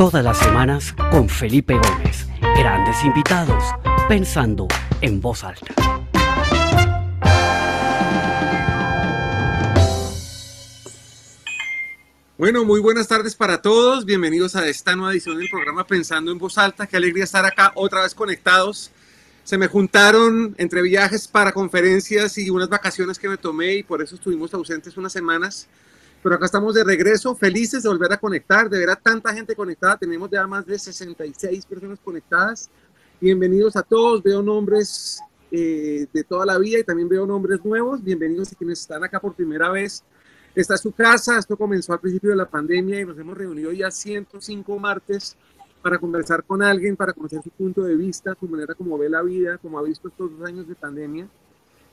Todas las semanas con Felipe Gómez. Grandes invitados, pensando en voz alta. Bueno, muy buenas tardes para todos. Bienvenidos a esta nueva edición del programa Pensando en Voz Alta. Qué alegría estar acá otra vez conectados. Se me juntaron entre viajes para conferencias y unas vacaciones que me tomé y por eso estuvimos ausentes unas semanas. Pero acá estamos de regreso, felices de volver a conectar, de ver a tanta gente conectada. Tenemos ya más de 66 personas conectadas. Bienvenidos a todos. Veo nombres eh, de toda la vida y también veo nombres nuevos. Bienvenidos a quienes están acá por primera vez. Esta es su casa. Esto comenzó al principio de la pandemia y nos hemos reunido ya 105 martes para conversar con alguien, para conocer su punto de vista, su manera como ve la vida, como ha visto estos dos años de pandemia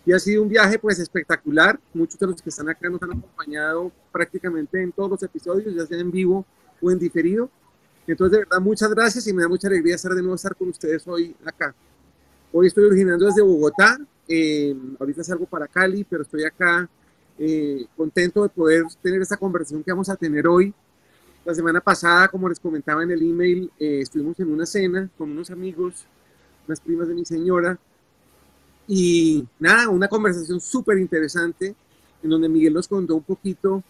y ha sido un viaje pues espectacular. Muchos de los que están acá nos han acompañado prácticamente en todos los episodios, ya sea en vivo o en diferido. Entonces, de verdad, muchas gracias y me da mucha alegría estar de nuevo estar con ustedes hoy acá. Hoy estoy originando desde Bogotá, eh, ahorita salgo para Cali, pero estoy acá eh, contento de poder tener esta conversación que vamos a tener hoy. La semana pasada, como les comentaba en el email, eh, estuvimos en una cena con unos amigos, unas primas de mi señora, y nada, una conversación súper interesante en donde Miguel nos contó un poquito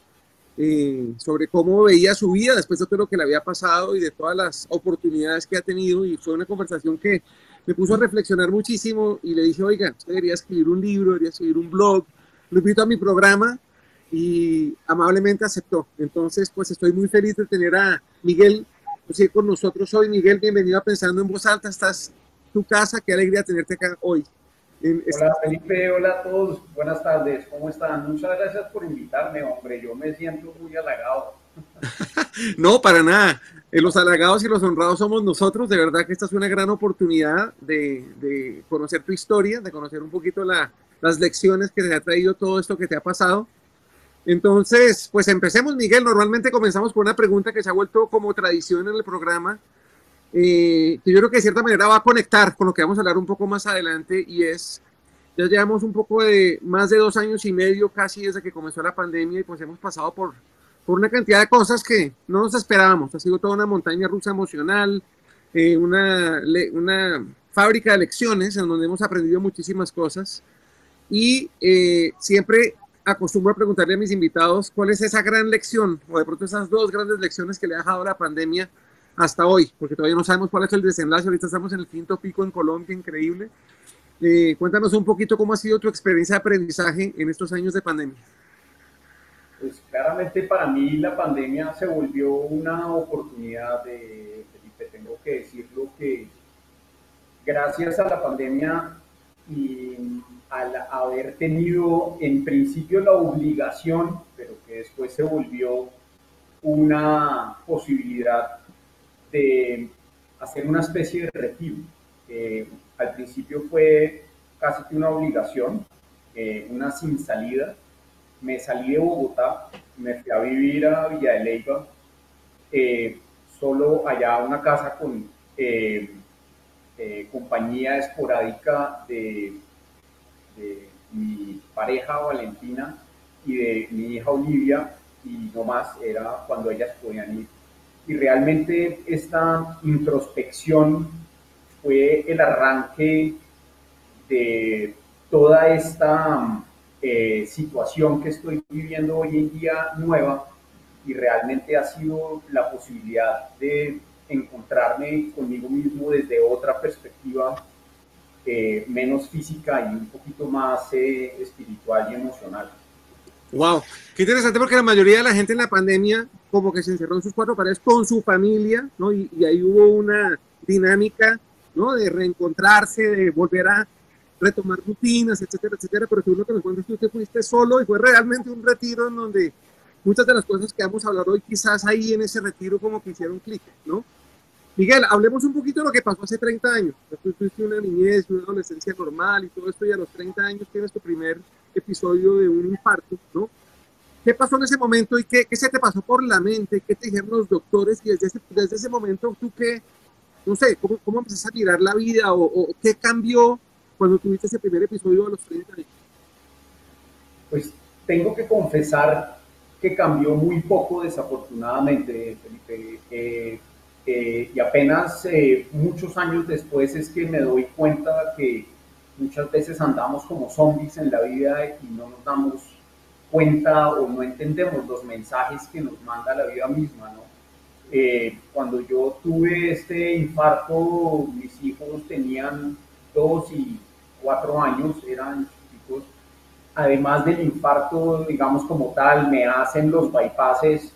eh, sobre cómo veía su vida después de todo lo que le había pasado y de todas las oportunidades que ha tenido. Y fue una conversación que me puso a reflexionar muchísimo y le dije, oiga, usted debería escribir un libro, debería escribir un blog. Lo invito a mi programa y amablemente aceptó. Entonces, pues estoy muy feliz de tener a Miguel pues, con nosotros hoy. Miguel, bienvenido a Pensando en Voz Alta. Estás tu casa, qué alegría tenerte acá hoy. Hola Felipe, hola a todos, buenas tardes, ¿cómo están? Muchas gracias por invitarme, hombre, yo me siento muy halagado. no, para nada, eh, los halagados y los honrados somos nosotros, de verdad que esta es una gran oportunidad de, conocer tu historia, de conocer un poquito las lecciones que te ha traído todo esto que te ha pasado. Entonces, pues empecemos, Miguel, normalmente comenzamos con una pregunta que se ha vuelto como tradición en el programa, eh, que yo creo que de cierta manera va a conectar con lo que vamos a hablar un poco más adelante y es, ya llevamos un poco de más de dos años y medio casi desde que comenzó la pandemia y pues hemos pasado por, por una cantidad de cosas que no nos esperábamos. Ha sido toda una montaña rusa emocional, eh, una, una fábrica de lecciones en donde hemos aprendido muchísimas cosas y eh, siempre acostumbro a preguntarle a mis invitados cuál es esa gran lección o de pronto esas dos grandes lecciones que le ha dejado la pandemia hasta hoy, porque todavía no sabemos cuál es el desenlace. Ahorita estamos en el quinto pico en Colombia, increíble. Eh, cuéntanos un poquito cómo ha sido tu experiencia de aprendizaje en estos años de pandemia. Pues claramente para mí la pandemia se volvió una oportunidad de, Felipe, tengo que decirlo que gracias a la pandemia y al haber tenido en principio la obligación, pero que después se volvió una posibilidad de hacer una especie de retiro. al principio fue casi que una obligación, eh, una sin salida. Me salí de Bogotá, me fui a vivir a Villa de Leyva, eh, solo allá una casa con eh, compañía esporádica de, de mi pareja Valentina y de mi hija Olivia, y no más, era cuando ellas podían ir y realmente esta introspección fue el arranque de toda esta eh, situación que estoy viviendo hoy en día nueva y realmente ha sido la posibilidad de encontrarme conmigo mismo desde otra perspectiva eh, menos física y un poquito más eh, espiritual y emocional. Wow, qué interesante porque la mayoría de la gente en la pandemia como que se encerró en sus cuatro paredes con su familia, ¿no? Y, ahí hubo una dinámica, ¿no? De reencontrarse, de volver a retomar rutinas, etcétera, etcétera. Pero según lo que me cuentas, usted fuiste solo y fue realmente un retiro en donde muchas de las cosas que vamos a hablar hoy, quizás ahí en ese retiro como que hicieron clic, ¿no? Miguel, hablemos un poquito de lo que pasó hace 30 años. Tú tuviste una niñez, una adolescencia normal y todo esto, y a los 30 años tienes tu primer episodio de un infarto, ¿no? ¿Qué pasó en ese momento y qué, qué, se te pasó por la mente? ¿Qué te dijeron los doctores? Y desde ese, desde ese momento, ¿tú qué, no sé, cómo, cómo empezaste a mirar la vida o, o, qué cambió cuando tuviste ese primer episodio a los 30 años? Pues tengo que confesar que cambió muy poco, desafortunadamente, Felipe. Eh, Eh, y apenas eh, muchos años después es que me doy cuenta que muchas veces andamos como zombies en la vida y no nos damos cuenta o no entendemos los mensajes que nos manda la vida misma, ¿no? Eh, cuando yo tuve este infarto, mis hijos tenían dos y cuatro años, eran chicos. Además del infarto, digamos como tal, me hacen los bypasses,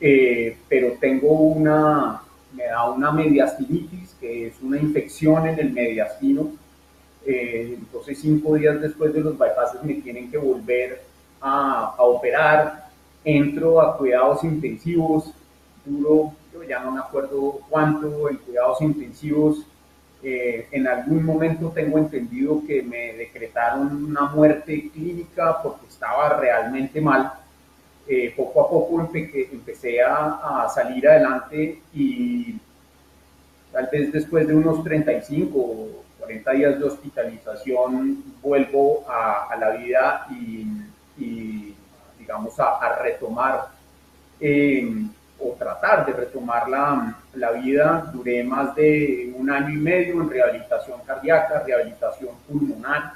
eh, pero tengo una, me da una mediastinitis, que es una infección en el mediastino. Eh, entonces, cinco días después de los bypasses me tienen que volver a, a operar. Entro a cuidados intensivos, duro, yo ya no me acuerdo cuánto, en cuidados intensivos. Eh, en algún momento tengo entendido que me decretaron una muerte clínica porque estaba realmente mal. Eh, poco a poco empecé a, a, salir adelante y tal vez después de unos 35 o 40 días de hospitalización vuelvo a, a la vida y, y digamos a, a retomar eh, o tratar de retomar la, la, vida. Duré más de un año y medio en rehabilitación cardíaca, rehabilitación pulmonar.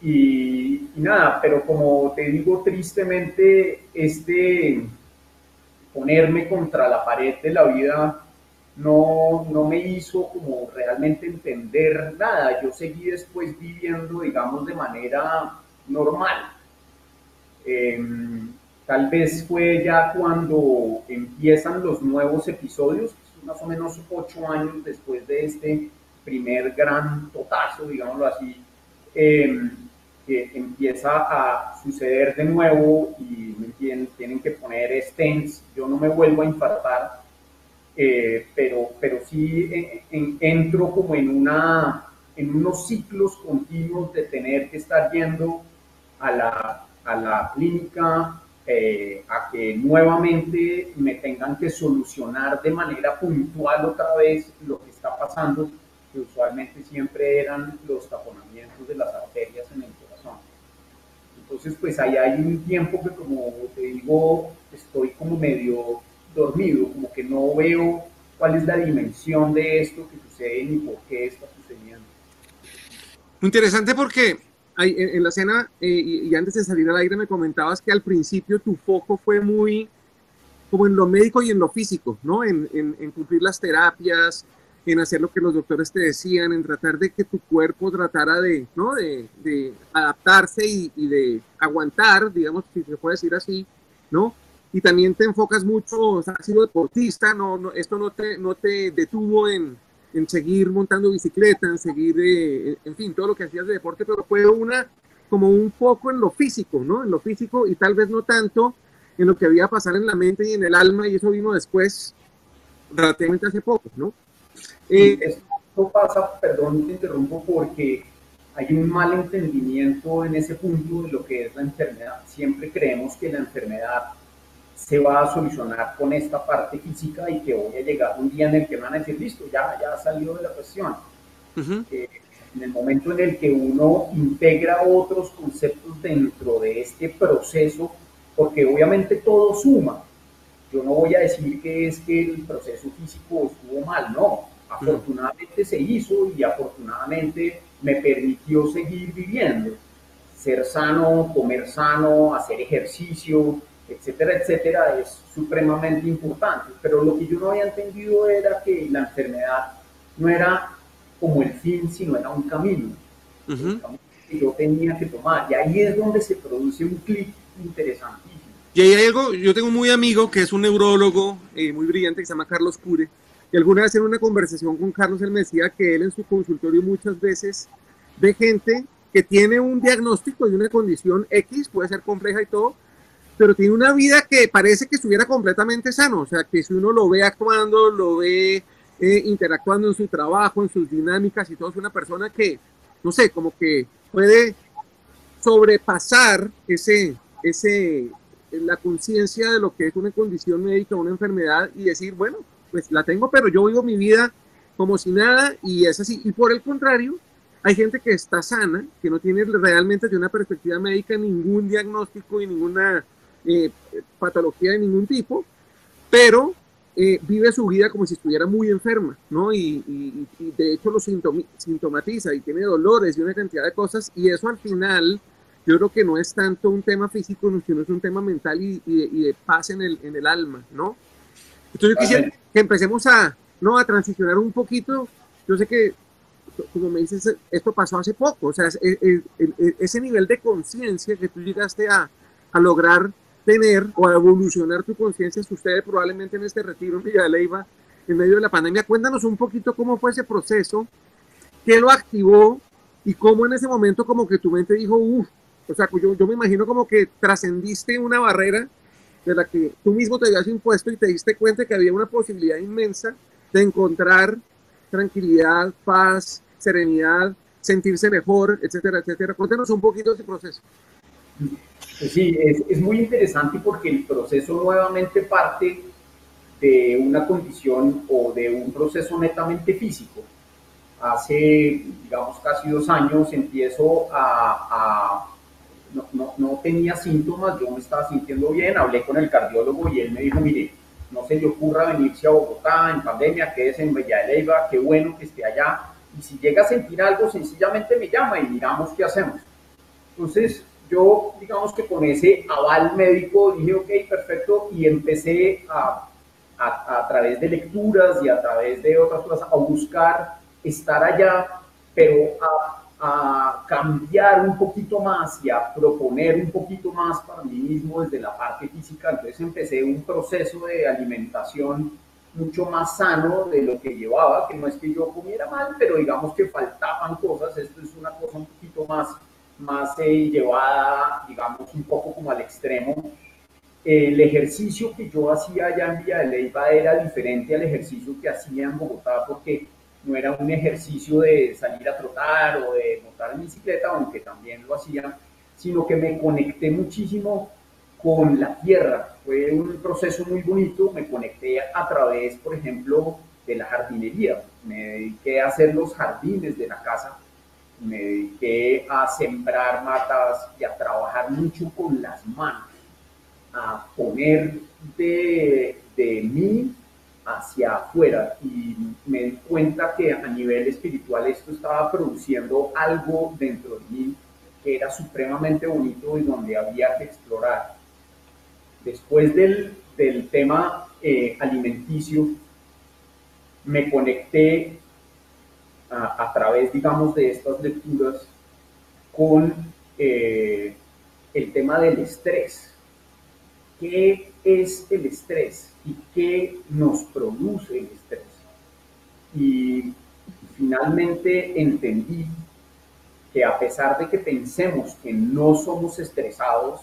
Y, y, nada, pero como te digo, tristemente, este ponerme contra la pared de la vida no, no me hizo como realmente entender nada. Yo seguí después viviendo, digamos, de manera normal. Eh, Tal vez fue ya cuando empiezan los nuevos episodios, más o menos ocho años después de este primer gran totazo, digámoslo así, eh, que empieza a suceder de nuevo y tienen, tienen que poner stents. Yo no me vuelvo a infartar, eh, pero, pero sí en, en, entro como en, una, en unos ciclos continuos de tener que estar yendo a la, a la clínica eh, a que nuevamente me tengan que solucionar de manera puntual otra vez lo que está pasando, que usualmente siempre eran los taponamientos de las arterias en el corazón. Entonces, pues ahí hay un tiempo que, como te digo, estoy como medio dormido, como que no veo cuál es la dimensión de esto que sucede ni por qué está sucediendo. Interesante porque en, en la escena, eh, y, antes de salir al aire, me comentabas que al principio tu foco fue muy como en lo médico y en lo físico, ¿no? En, en, en, cumplir las terapias, en hacer lo que los doctores te decían, en tratar de que tu cuerpo tratara de, ¿no? De, de adaptarse y, y, de aguantar, digamos, si se puede decir así, ¿no? Y también te enfocas mucho, o sea, has sido deportista, no, no, esto no te, no te detuvo en, en seguir montando bicicleta, en seguir, eh, en fin, todo lo que hacías de deporte, pero fue una, como un poco en lo físico, ¿no? En lo físico y tal vez no tanto en lo que había pasar en la mente y en el alma, y eso vino después, relativamente hace poco, ¿no? Eh, esto pasa, perdón, te interrumpo, porque hay un mal entendimiento en ese punto de lo que es la enfermedad. Siempre creemos que la enfermedad se va a solucionar con esta parte física y que voy a llegar un día en el que van a decir, listo, ya, ya salió de la cuestión. Uh -huh. eh, en el momento en el que uno integra otros conceptos dentro de este proceso, porque obviamente todo suma. Yo no voy a decir que es que el proceso físico estuvo mal, no. Afortunadamente se hizo y afortunadamente me permitió seguir viviendo. Ser sano, comer sano, hacer ejercicio, etcétera, etcétera, es supremamente importante. Pero lo que yo no había entendido era que la enfermedad no era como el fin, sino era un camino. Uh -huh. camino que yo tenía que tomar. Y ahí es donde se produce un clic interesantísimo. Y ahí hay algo, yo tengo un muy amigo que es un neurólogo eh, muy brillante que se llama Carlos Cure. Y alguna vez en una conversación con Carlos, él me decía que él en su consultorio muchas veces ve gente que tiene un diagnóstico de una condición X, puede ser compleja y todo, pero tiene una vida que parece que estuviera completamente sano, o sea, que si uno lo ve actuando, lo ve eh, interactuando en su trabajo, en sus dinámicas y todo, es una persona que, no sé, como que puede sobrepasar ese, ese, la conciencia de lo que es una condición médica, una enfermedad y decir, bueno, pues la tengo, pero yo vivo mi vida como si nada y es así. Y por el contrario, hay gente que está sana, que no tiene realmente de una perspectiva médica ningún diagnóstico y ninguna eh, patología de ningún tipo, pero eh, vive su vida como si estuviera muy enferma, ¿no? Y, de hecho lo sintomatiza y tiene dolores y una cantidad de cosas, y eso al final yo creo que no es tanto un tema físico, sino es un tema mental y, de, paz en el, en el alma, ¿no? Entonces yo quisiera que empecemos a, ¿no? a transicionar un poquito. Yo sé que, como me dices, esto pasó hace poco, o sea, ese nivel de conciencia que tú llegaste a, a lograr tener o evolucionar tu conciencia sucede probablemente en este retiro en Villa de Leyva en medio de la pandemia. Cuéntanos un poquito cómo fue ese proceso, qué lo activó y cómo en ese momento como que tu mente dijo, uff, o sea, yo, yo me imagino como que trascendiste una barrera de la que tú mismo te habías impuesto y te diste cuenta que había una posibilidad inmensa de encontrar tranquilidad, paz, serenidad, sentirse mejor, etcétera, etcétera. Cuéntanos un poquito ese proceso. Sí, es, es, muy interesante porque el proceso nuevamente parte de una condición o de un proceso netamente físico. Hace, digamos, casi dos años empiezo a, no, no, no, tenía síntomas, yo me estaba sintiendo bien, hablé con el cardiólogo y él me dijo, mire, no se le ocurra venirse a Bogotá en pandemia, quédese en Bella de Leyva, qué bueno que esté allá, y si llega a sentir algo, sencillamente me llama y miramos qué hacemos. Entonces, yo, digamos que con ese aval médico dije, ok, perfecto, y empecé a, a, través de lecturas y a través de otras cosas a buscar estar allá, pero a, a cambiar un poquito más y a proponer un poquito más para mí mismo desde la parte física. Entonces empecé un proceso de alimentación mucho más sano de lo que llevaba, que no es que yo comiera mal, pero digamos que faltaban cosas, esto es una cosa un poquito más más eh, llevada, digamos, un poco como al extremo. El ejercicio que yo hacía allá en Villa de Leyva era diferente al ejercicio que hacía en Bogotá porque no era un ejercicio de salir a trotar o de montar en bicicleta, aunque también lo hacía, sino que me conecté muchísimo con la tierra. Fue un proceso muy bonito, me conecté a través, por ejemplo, de la jardinería. Me dediqué a hacer los jardines de la casa me dediqué a sembrar matas y a trabajar mucho con las manos, a poner de, de mí hacia afuera y me di cuenta que a nivel espiritual esto estaba produciendo algo dentro de mí que era supremamente bonito y donde había que explorar. Después del, del tema eh, alimenticio, me conecté a, través, digamos, de estas lecturas con eh, el tema del estrés. ¿Qué es el estrés y qué nos produce el estrés? Y finalmente entendí que a pesar de que pensemos que no somos estresados,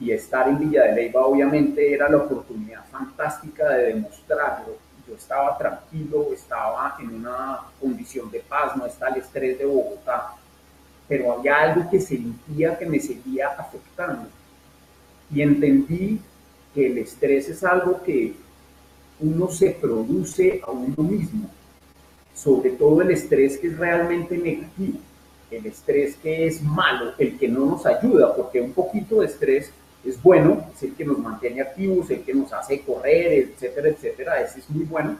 y estar en Villa de Leyva obviamente era la oportunidad fantástica de demostrarlo, estaba tranquilo, estaba en una condición de paz, no está el estrés de Bogotá, pero había algo que sentía que me seguía afectando. Y entendí que el estrés es algo que uno se produce a uno mismo, sobre todo el estrés que es realmente negativo, el estrés que es malo, el que no nos ayuda, porque un poquito de estrés es bueno, es el que nos mantiene activos, el que nos hace correr, etcétera, etcétera, ese es muy bueno,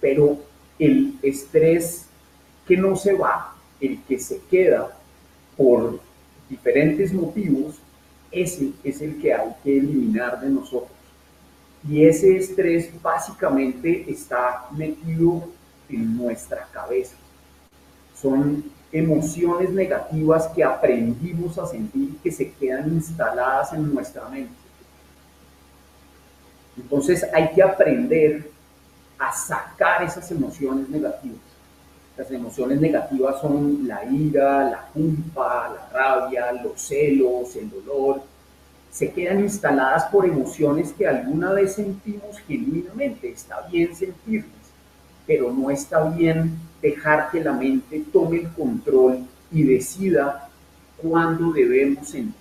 pero el estrés que no se va, el que se queda por diferentes motivos, ese es el que hay que eliminar de nosotros. Y ese estrés básicamente está metido en nuestra cabeza. Son emociones negativas que aprendimos a sentir que se quedan instaladas en nuestra mente. Entonces hay que aprender a sacar esas emociones negativas. Las emociones negativas son la ira, la culpa, la rabia, los celos, el dolor. Se quedan instaladas por emociones que alguna vez sentimos genuinamente. Está bien sentirlas, pero no está bien dejar que la mente tome el control y decida cuándo debemos sentir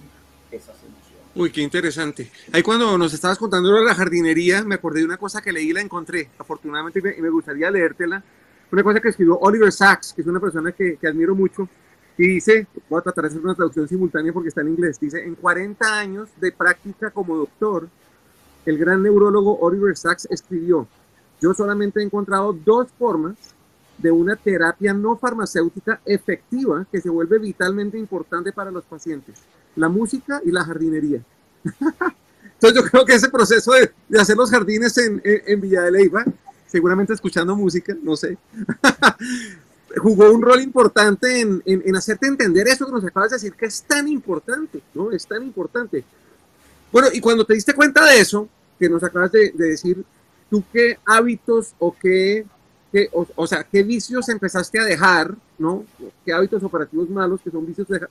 esas emociones. Uy, qué interesante. Ahí cuando nos estabas contando de la jardinería, me acordé de una cosa que leí y la encontré, afortunadamente, y me gustaría leértela. Una cosa que escribió Oliver Sacks, que es una persona que, que admiro mucho, y dice, voy a tratar de hacer una traducción simultánea porque está en inglés, dice, en 40 años de práctica como doctor, el gran neurólogo Oliver Sacks escribió, yo solamente he encontrado dos formas de una terapia no farmacéutica efectiva que se vuelve vitalmente importante para los pacientes, la música y la jardinería. Entonces yo creo que ese proceso de, hacer los jardines en, en, Villa de Leyva, seguramente escuchando música, no sé, jugó un rol importante en, en, hacerte entender eso que nos acabas de decir, que es tan importante, ¿no? Es tan importante. Bueno, y cuando te diste cuenta de eso, que nos acabas de, de decir, ¿tú qué hábitos o qué o, sea, qué vicios empezaste a dejar, ¿no? ¿Qué hábitos operativos malos, que son vicios, de,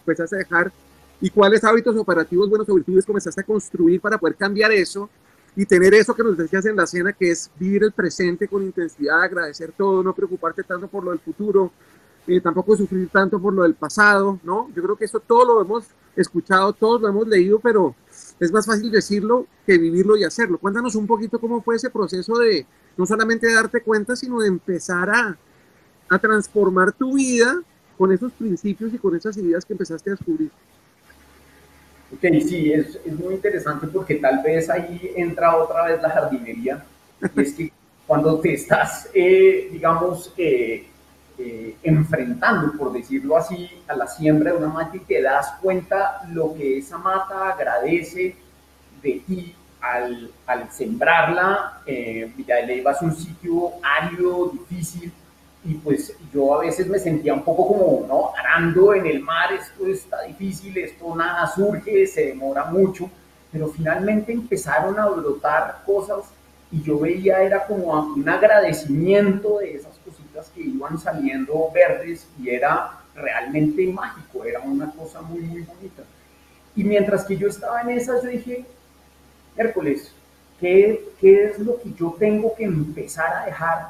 empezaste a dejar? ¿Y cuáles hábitos operativos buenos o virtudes comenzaste a construir para poder cambiar eso y tener eso que nos decías en la cena, que es vivir el presente con intensidad, agradecer todo, no preocuparte tanto por lo del futuro, eh, tampoco sufrir tanto por lo del pasado, ¿no? Yo creo que eso todo lo hemos escuchado, todos lo hemos leído, pero es más fácil decirlo que vivirlo y hacerlo. Cuéntanos un poquito cómo fue ese proceso de no solamente darte cuenta, sino de empezar a, transformar tu vida con esos principios y con esas ideas que empezaste a descubrir. Ok, sí, es, es muy interesante porque tal vez ahí entra otra vez la jardinería. Y es que cuando te estás, eh, digamos, eh, eh, enfrentando, por decirlo así, a la siembra de una mata y te das cuenta lo que esa mata agradece de ti al, sembrarla. Eh, Villa de Leyva es un sitio árido, difícil, y pues yo a veces me sentía un poco como, ¿no? Arando en el mar, esto está difícil, esto nada surge, se demora mucho, pero finalmente empezaron a brotar cosas y yo veía era como un agradecimiento de que iban saliendo verdes y era realmente mágico, era una cosa muy, muy bonita. Y mientras que yo estaba en esas, yo dije, Hércules, ¿qué, ¿qué, es lo que yo tengo que empezar a dejar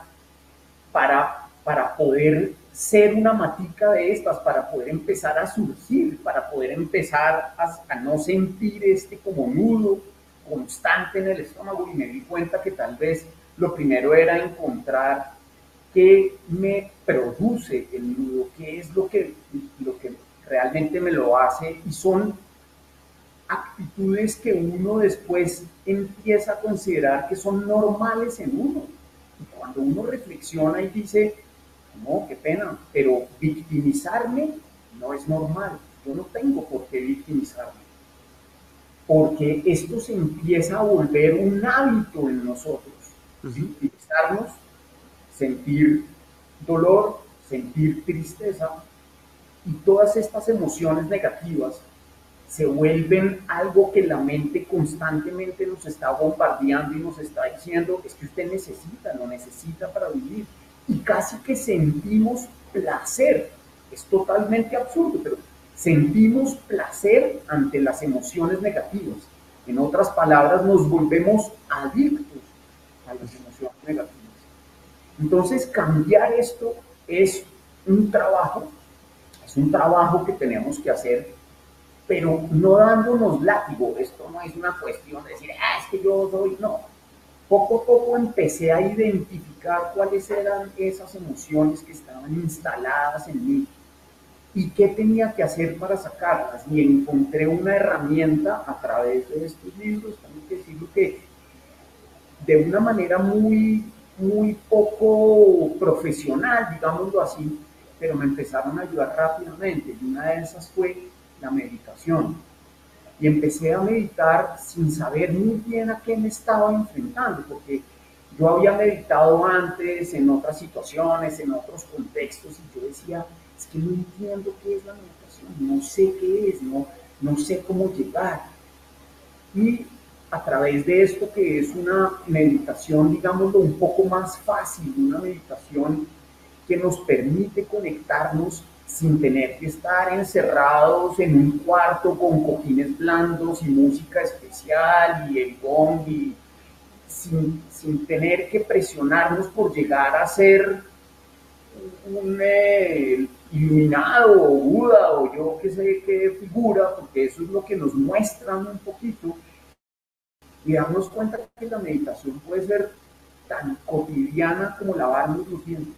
para, para poder ser una matica de estas, para poder empezar a surgir, para poder empezar a, a no sentir este como nudo constante en el estómago? Y me di cuenta que tal vez lo primero era encontrar qué me produce el nudo, qué es lo que, lo que realmente me lo hace y son actitudes que uno después empieza a considerar que son normales en uno. Y cuando uno reflexiona y dice, no, qué pena, pero victimizarme no es normal. Yo no tengo por qué victimizarme. Porque esto se empieza a volver un hábito en nosotros. Victimizarnos sentir dolor, sentir tristeza y todas estas emociones negativas se vuelven algo que la mente constantemente nos está bombardeando y nos está diciendo es que usted necesita, lo necesita para vivir. Y casi que sentimos placer. Es totalmente absurdo, pero sentimos placer ante las emociones negativas. En otras palabras, nos volvemos adictos a las emociones negativas. Entonces, cambiar esto es un trabajo, es un trabajo que tenemos que hacer, pero no dándonos látigo. Esto no es una cuestión de decir, ah, es que yo soy, no. Poco a poco empecé a identificar cuáles eran esas emociones que estaban instaladas en mí y qué tenía que hacer para sacarlas. Y encontré una herramienta a través de estos libros, tengo que decirlo que de una manera muy muy poco profesional, digámoslo así, pero me empezaron a ayudar rápidamente y una de esas fue la meditación. Y empecé a meditar sin saber muy bien a qué me estaba enfrentando, porque yo había meditado antes en otras situaciones, en otros contextos, y yo decía, es que no entiendo qué es la meditación, no sé qué es, no, no sé cómo llegar. Y a través de esto que es una meditación, digámoslo, un poco más fácil, una meditación que nos permite conectarnos sin tener que estar encerrados en un cuarto con cojines blandos y música especial y el gong y sin, sin tener que presionarnos por llegar a ser un eh, iluminado o Buda o yo qué sé qué figura, porque eso es lo que nos muestran un poquito y darnos cuenta que la meditación puede ser tan cotidiana como lavarnos los dientes.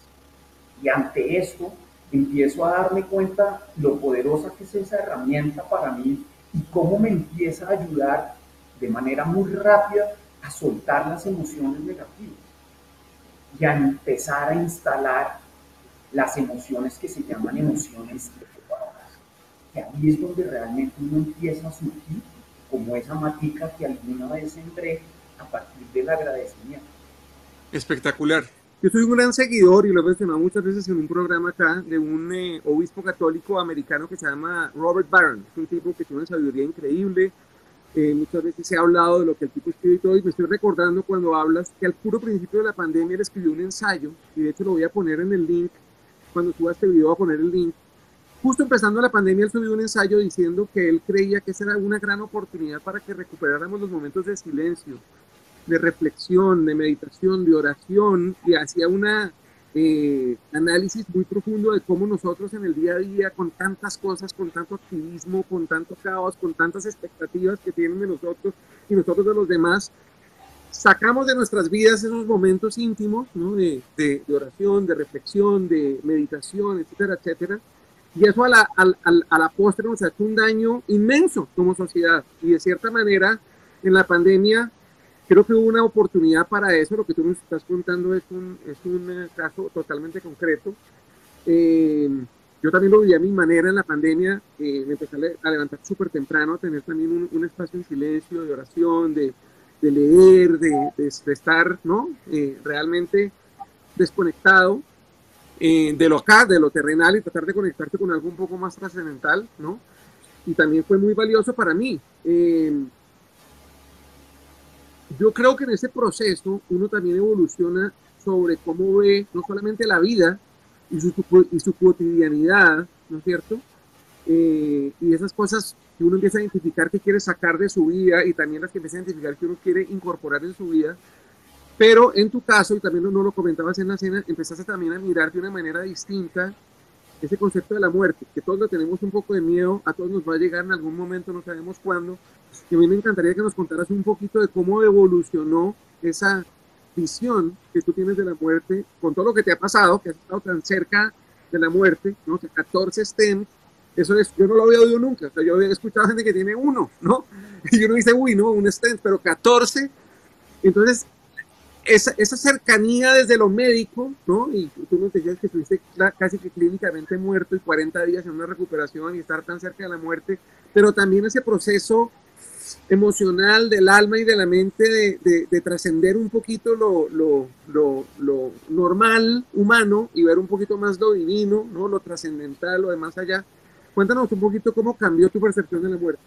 Y ante esto empiezo a darme cuenta lo poderosa que es esa herramienta para mí y cómo me empieza a ayudar de manera muy rápida a soltar las emociones negativas. y a empezar a instalar las emociones que se llaman emociones que ahí es donde realmente uno empieza a surgir como esa matica que alguna vez sembré a partir del agradecimiento. Espectacular. Yo soy un gran seguidor y lo he mencionado muchas veces en un programa acá de un eh, obispo católico americano que se llama Robert Barron. Es un tipo que tiene una sabiduría increíble. Eh, muchas veces se ha hablado de lo que el tipo escribe y todo. Y me estoy recordando cuando hablas que al puro principio de la pandemia él escribió un ensayo. Y de hecho lo voy a poner en el link. Cuando suba este video voy a poner el link justo empezando la pandemia, él subió un ensayo diciendo que él creía que esa era una gran oportunidad para que recuperáramos los momentos de silencio, de reflexión, de meditación, de oración, y hacía un eh, análisis muy profundo de cómo nosotros en el día a día, con tantas cosas, con tanto activismo, con tanto caos, con tantas expectativas que tienen de nosotros y nosotros de los demás, sacamos de nuestras vidas esos momentos íntimos de, de oración, de reflexión, de meditación, etcétera, etcétera y eso a la, a, la postre nos ha hecho un daño inmenso como sociedad. Y de cierta manera, en la pandemia, creo que hubo una oportunidad para eso. Lo que tú nos estás contando es un, es un eh, caso totalmente concreto. Eh, yo también lo viví a mi manera en la pandemia. Eh, me empecé a levantar súper temprano, a tener también un, un, espacio en silencio, de oración, de, de leer, de, de, estar ¿no? realmente desconectado eh, de lo acá, de lo terrenal y tratar de conectarte con algo un poco más trascendental, ¿no? Y también fue muy valioso para mí. Eh, yo creo que en ese proceso uno también evoluciona sobre cómo ve no solamente la vida y su, y su cotidianidad, ¿no es cierto? Eh, y esas cosas que uno empieza a identificar que quiere sacar de su vida y también las que empieza a identificar que uno quiere incorporar en su vida, pero en tu caso, y también no lo comentabas en la cena, empezaste también a mirar de una manera distinta ese concepto de la muerte, que todos lo tenemos un poco de miedo, a todos nos va a llegar en algún momento, no sabemos cuándo. Y a mí me encantaría que nos contaras un poquito de cómo evolucionó esa visión que tú tienes de la muerte, con todo lo que te ha pasado, que has estado tan cerca de la muerte, ¿no? O sea, 14 stents, eso es, yo no lo había oído nunca, o sea, yo había escuchado gente que tiene uno, ¿no? Y uno dice, uy, no, un stent, pero 14. Entonces, esa, esa, cercanía desde lo médico, ¿no? Y tú nos decías que estuviste casi que clínicamente muerto y 40 días en una recuperación y estar tan cerca de la muerte, pero también ese proceso emocional del alma y de la mente de, de, trascender un poquito lo, lo, lo, lo, normal humano y ver un poquito más lo divino, ¿no? Lo trascendental, lo de más allá. Cuéntanos un poquito cómo cambió tu percepción de la muerte.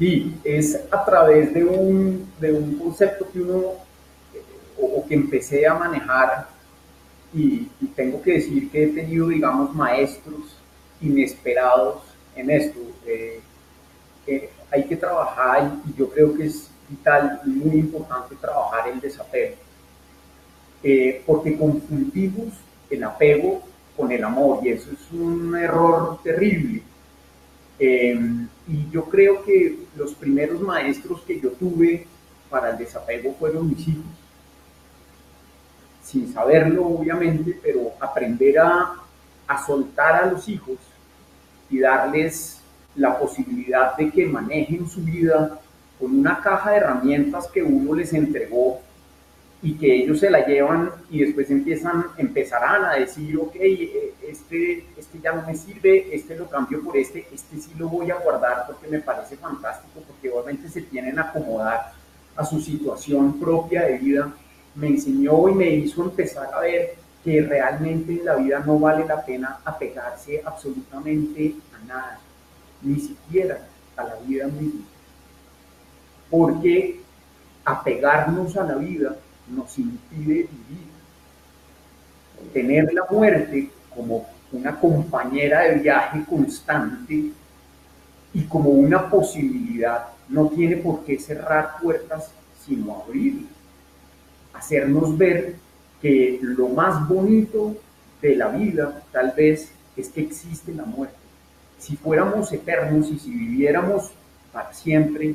Sí, es a través de un, de un concepto que uno, o, que empecé a manejar, y, tengo que decir que he tenido, digamos, maestros inesperados en esto. Eh, hay que trabajar, y yo creo que es vital y muy importante trabajar el desapego, eh, porque confundimos el apego con el amor, y eso es un error terrible. Eh, y yo creo que los primeros maestros que yo tuve para el desapego fueron mis hijos. Sin saberlo, obviamente, pero aprender a, a soltar a los hijos y darles la posibilidad de que manejen su vida con una caja de herramientas que uno les entregó y que ellos se la llevan y después empiezan, empezarán a decir, ok, eh, este, este ya no me sirve, este lo cambio por este, este sí lo voy a guardar porque me parece fantástico, porque obviamente se tienen a acomodar a su situación propia de vida. Me enseñó y me hizo empezar a ver que realmente en la vida no vale la pena apegarse absolutamente a nada, ni siquiera a la vida misma. Porque apegarnos a la vida nos impide vivir. Tener la muerte como una compañera de viaje constante y como una posibilidad no tiene por qué cerrar puertas, sino abrirlas. Hacernos ver que lo más bonito de la vida tal vez es que existe la muerte. Si fuéramos eternos y si viviéramos para siempre,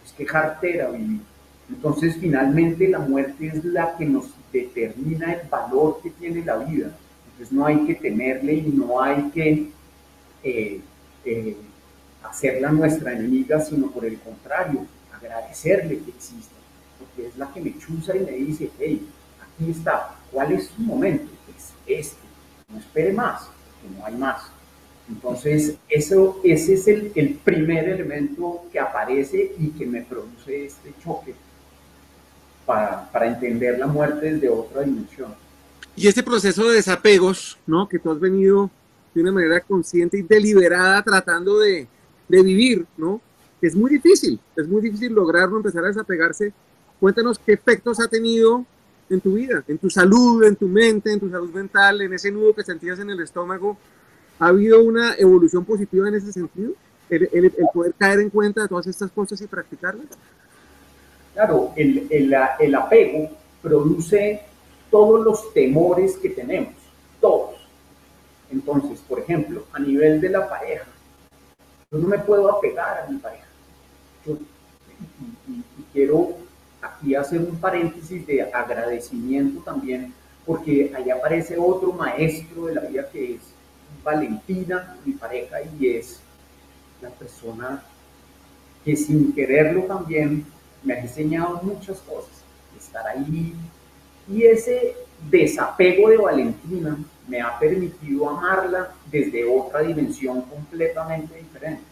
pues qué jartera vivir. Entonces, finalmente, la muerte es la que nos determina el valor que tiene la vida. Entonces, no hay que temerle y no hay que eh, eh, hacerla nuestra enemiga, sino por el contrario, agradecerle que exista, porque es la que me chuza y me dice, hey, aquí está, ¿cuál es su momento? Es este, no espere más, que no hay más. Entonces, eso, ese es el primer elemento que aparece y que me produce este choque para, para entender la muerte desde otra dimensión. Y este proceso de desapegos, ¿no? Que tú has venido de una manera consciente y deliberada tratando de, de vivir, ¿no? Que es muy difícil, es muy difícil lograrlo, empezar a desapegarse. Cuéntanos qué efectos ha tenido en tu vida, en tu salud, en tu mente, en tu salud mental, en ese nudo que sentías en el estómago. ¿Ha habido una evolución positiva en ese sentido? El, el, el poder caer en cuenta de todas estas cosas y practicarlas. Claro, el, apego produce todos los temores que tenemos, todos. Entonces, por ejemplo, a nivel de la pareja, yo no me puedo apegar a mi pareja. Y, y, y, quiero aquí hacer un paréntesis de agradecimiento también, porque ahí aparece otro maestro de la vida que es Valentina, mi pareja, y es la persona que sin quererlo también me ha enseñado muchas cosas, estar ahí. Y ese desapego de Valentina me ha permitido amarla desde otra dimensión completamente diferente,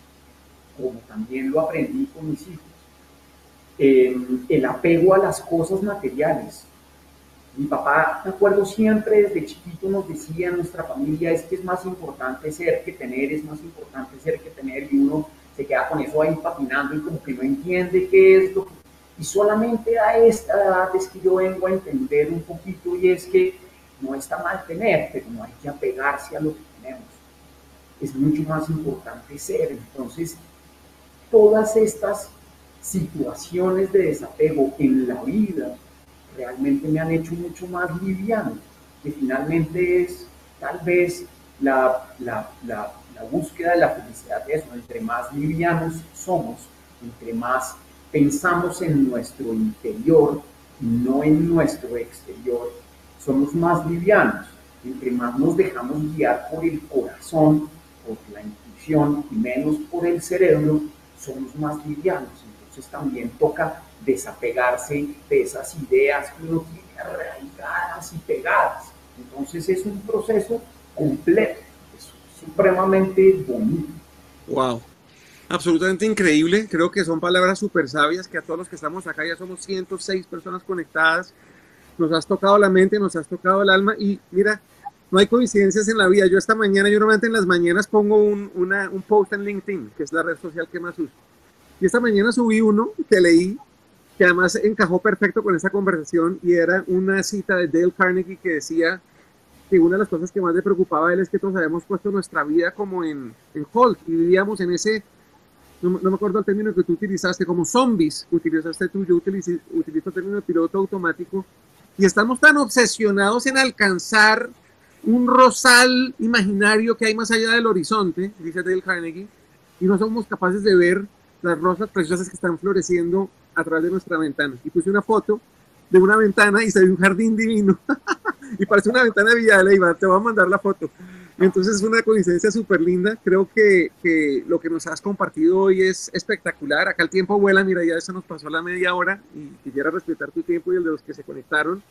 como también lo aprendí con mis hijos. Eh, el apego a las cosas materiales. Mi papá, me acuerdo siempre desde chiquito nos decía en nuestra familia es que es más importante ser que tener, es más importante ser que tener y uno se queda con eso ahí patinando y como que no entiende qué es lo que y solamente a esta edad es que yo vengo a entender un poquito y es que no está mal tener, pero no hay que apegarse a lo que tenemos. Es mucho más importante ser. Entonces, todas estas situaciones de desapego en la vida realmente me han hecho mucho más liviano, que finalmente es tal vez la, la, la, la búsqueda de la felicidad de eso. Entre más livianos somos, entre más pensamos en nuestro interior y no en nuestro exterior, somos más livianos. Entre más nos dejamos guiar por el corazón, por la intuición y menos por el cerebro, somos más livianos. Entonces también toca desapegarse de esas ideas que uno tiene arraigadas y pegadas. Entonces es un proceso completo, es supremamente bonito. Wow absolutamente increíble. Creo que son palabras súper sabias que a todos los que estamos acá, ya somos 106 personas conectadas, nos has tocado la mente, nos has tocado el alma y mira, no hay coincidencias en la vida. Yo esta mañana, yo normalmente en las mañanas pongo un, una, un post en LinkedIn, que es la red social que más uso. Y esta mañana subí uno que leí, que además encajó perfecto con esta conversación y era una cita de Dale Carnegie que decía que una de las cosas que más le preocupaba a él es que todos habíamos puesto nuestra vida como en, en hold y vivíamos en ese no, no, me acuerdo el término que tú utilizaste, como zombies, utilizaste tú, yo utilizo, el término de piloto automático, y estamos tan obsesionados en alcanzar un rosal imaginario que hay más allá del horizonte, dice Dale Carnegie, y no somos capaces de ver las rosas preciosas que están floreciendo a través de nuestra ventana. Y puse una foto de una ventana y se ve un jardín divino, y parece una ventana de Villa de Leyva, te voy a mandar la foto. Entonces es una coincidencia súper linda. Creo que, que, lo que nos has compartido hoy es espectacular. Acá el tiempo vuela, mira, ya eso nos pasó la media hora y quisiera respetar tu tiempo y el de los que se conectaron.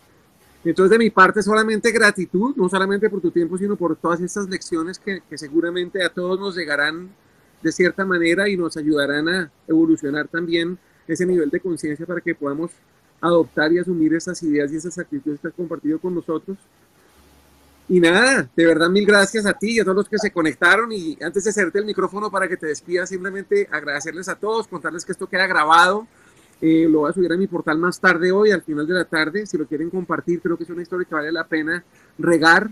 Entonces de mi parte solamente gratitud, no solamente por tu tiempo, sino por todas estas lecciones que, que seguramente a todos nos llegarán de cierta manera y nos ayudarán a evolucionar también ese nivel de conciencia para que podamos adoptar y asumir esas ideas y esas actitudes que has compartido con nosotros y nada, de verdad mil gracias a ti y a todos los que se conectaron. Y antes de hacerte el micrófono para que te despidas, simplemente agradecerles a todos, contarles que esto queda grabado, eh, lo voy a subir a mi portal más tarde hoy, al final de la tarde, si lo quieren compartir, creo que es una historia que vale la pena regar,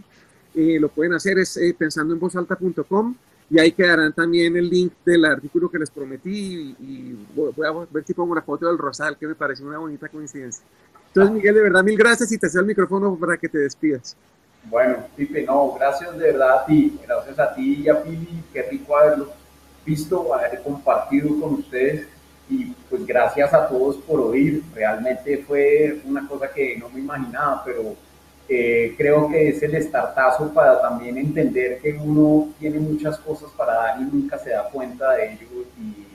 eh, lo pueden hacer es eh, pensando en vozalta.com y ahí quedarán también el link del artículo que les prometí y, y voy a ver si pongo la foto del rosal, que me parece una bonita coincidencia. Entonces, Miguel, de verdad, mil gracias y te cedo el micrófono para que te despidas. Bueno, Pipe, no, gracias de verdad a ti, gracias a ti y a Pili, qué rico haberlo visto, haber compartido con ustedes y pues gracias a todos por oír, realmente fue una cosa que no me imaginaba, pero eh, creo que es el estartazo para también entender que uno tiene muchas cosas para dar y nunca se da cuenta de ello y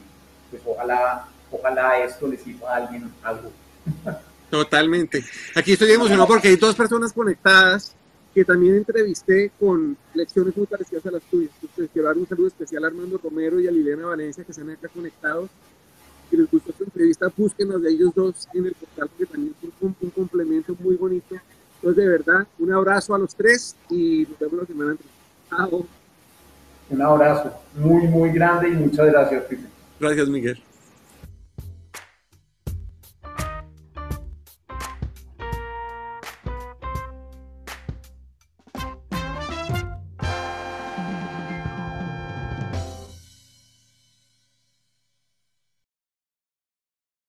pues ojalá, ojalá esto le sirva a alguien algo. Totalmente. Aquí estoy emocionado porque hay dos personas conectadas que también entrevisté con lecciones muy parecidas a las tuyas. Entonces, quiero dar un saludo especial a Armando Romero y a Liliana Valencia que están acá conectados. Si les gustó esta entrevista, búsquenos de ellos dos en el portal que también es un, un, complemento muy bonito. Entonces, de verdad, un abrazo a los tres y nos vemos la semana entrante. Chao. Un abrazo muy, muy grande y muchas gracias, Pipe. Gracias, Miguel.